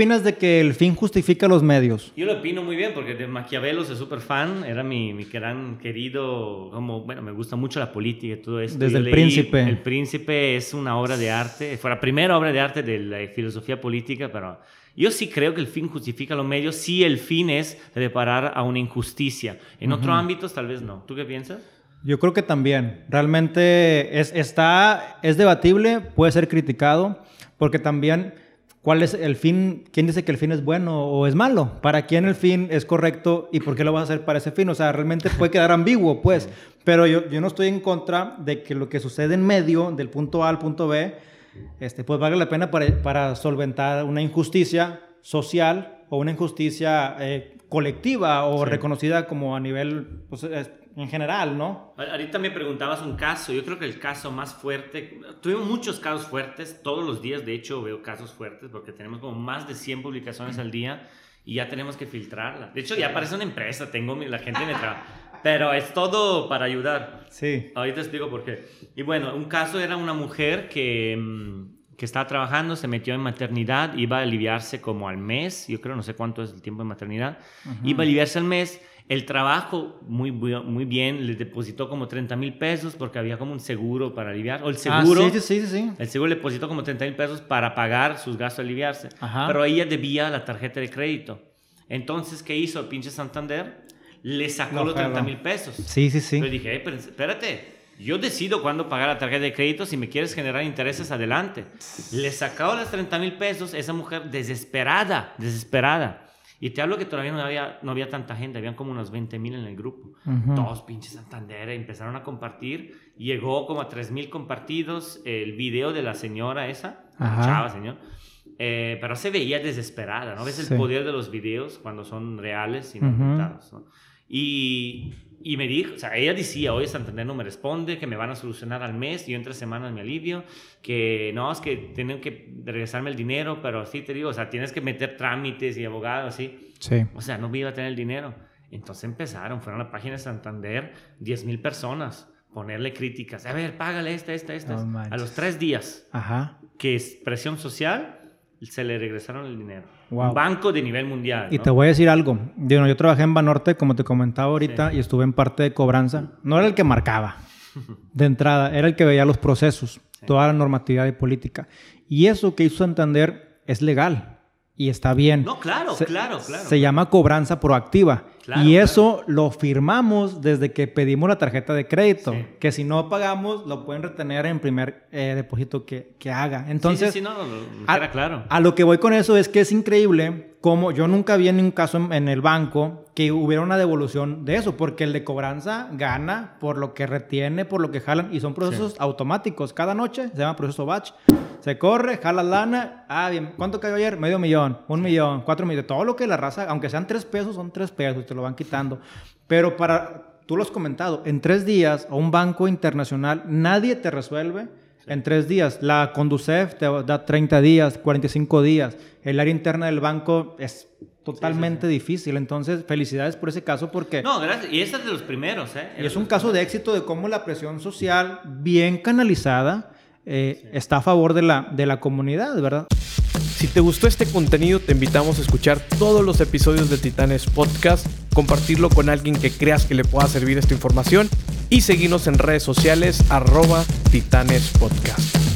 opinas de que el fin justifica los medios? Yo lo opino muy bien porque de Maquiavelo soy súper fan, era mi, mi, gran querido, como, bueno, me gusta mucho la política y todo esto. Desde el príncipe. El príncipe es una obra de arte, fue la primera obra de arte de la filosofía política, pero yo sí creo que el fin justifica los medios si el fin es reparar a una injusticia. En otros ámbitos tal vez no. ¿Tú qué piensas? Yo creo que también. Realmente es, está, es debatible, puede ser criticado, porque también ¿Cuál es el fin? ¿Quién dice que el fin es bueno o es malo? ¿Para quién el fin es correcto y por qué lo vas a hacer para ese fin? O sea, realmente puede quedar ambiguo, pues. Pero yo, yo no estoy en contra de que lo que sucede en medio, del punto A al punto B, este, pues valga la pena para, para solventar una injusticia social o una injusticia eh, colectiva o reconocida como a nivel pues, en general, ¿no? Ahorita me preguntabas un caso, yo creo que el caso más fuerte, tuvimos muchos casos fuertes, todos los días de hecho veo casos fuertes porque tenemos como más de 100 publicaciones al día y ya tenemos que filtrarla. De hecho ya parece una empresa, tengo la gente me trabaja. Pero es todo para ayudar. Sí. Ahorita explico por qué. Y bueno, un caso era una mujer que, mm, que estaba trabajando, se metió en maternidad, iba a aliviarse como al mes, yo creo, no sé cuánto es el tiempo de maternidad, iba a aliviarse al mes el trabajo, muy, muy bien, le depositó como 30 mil pesos porque había como un seguro para aliviar. O el ah, seguro. sí, sí, sí, El seguro le depositó como 30 mil pesos para pagar sus gastos de aliviarse. Pero ella debía la tarjeta de crédito. Entonces, ¿qué hizo el pinche Santander? Le sacó los 30 mil pesos. Sí, sí, sí. Yo dije, espérate, yo decido cuándo pagar la tarjeta de crédito. Si me quieres generar intereses, adelante. Le sacó los 30 mil pesos, esa mujer desesperada, desesperada y te hablo que todavía no había, no había tanta gente, habían como unos 20 mil en el grupo. Todos pinches Santander empezaron a compartir. Llegó como a 3 mil compartidos el video de la señora esa, chava señor. Eh, pero se veía desesperada, ¿no? Ves el poder de los videos cuando son reales y no inventados, ¿no? Y, y me dijo, o sea, ella decía, hoy Santander no me responde, que me van a solucionar al mes, y yo en tres semanas me alivio, que no, es que tienen que regresarme el dinero, pero sí te digo, o sea, tienes que meter trámites y abogados, así. Sí. O sea, no me iba a tener el dinero. Entonces empezaron, fueron a la página de Santander, 10 mil personas, ponerle críticas. A ver, págale esta, esta, esta. a los tres días, Ajá. que es presión social, se le regresaron el dinero. Un banco de nivel mundial. Y te voy a decir algo. Yo, yo trabajé en Banorte, como te comentaba ahorita, y estuve en parte de cobranza. No era el que marcaba de entrada, era el que veía los procesos, toda la normatividad y política. Y eso que hizo Santander es legal y está bien. No, claro, claro, claro. Se llama cobranza proactiva y eso lo firmamos desde que pedimos la tarjeta de crédito, que si no pagamos lo pueden retener en primer eh, depósito que, que, haga. Entonces, sí, sí, no, no, claro. A lo que voy con eso es que es increíble como yo nunca vi en ningún caso en, el banco que hubiera una devolución de eso, porque el de cobranza gana por lo que retiene, por lo que jalan, y son procesos automáticos. Cada noche se llama proceso batch. Se corre, jala lana. Ah, bien. ¿Cuánto cayó ayer? Medio millón, un millón, cuatro millones. Todo lo que la raza, aunque sean tres pesos, son tres pesos, te lo van quitando. Pero para, tú lo has comentado, en tres días a un banco internacional nadie te resuelve en tres días. La Conducef te da 30 días, 45 días. El área interna del banco es totalmente difícil. Entonces, felicidades por ese caso porque... No, gracias. Y este es de los primeros, ¿eh? Y es un caso de éxito de cómo la presión social bien canalizada eh, está a favor de la, de la comunidad, ¿verdad? Si te gustó este contenido, te invitamos a escuchar todos los episodios de Titanes Podcast, compartirlo con alguien que creas que le pueda servir esta información y seguirnos en redes sociales arroba Titanes Podcast.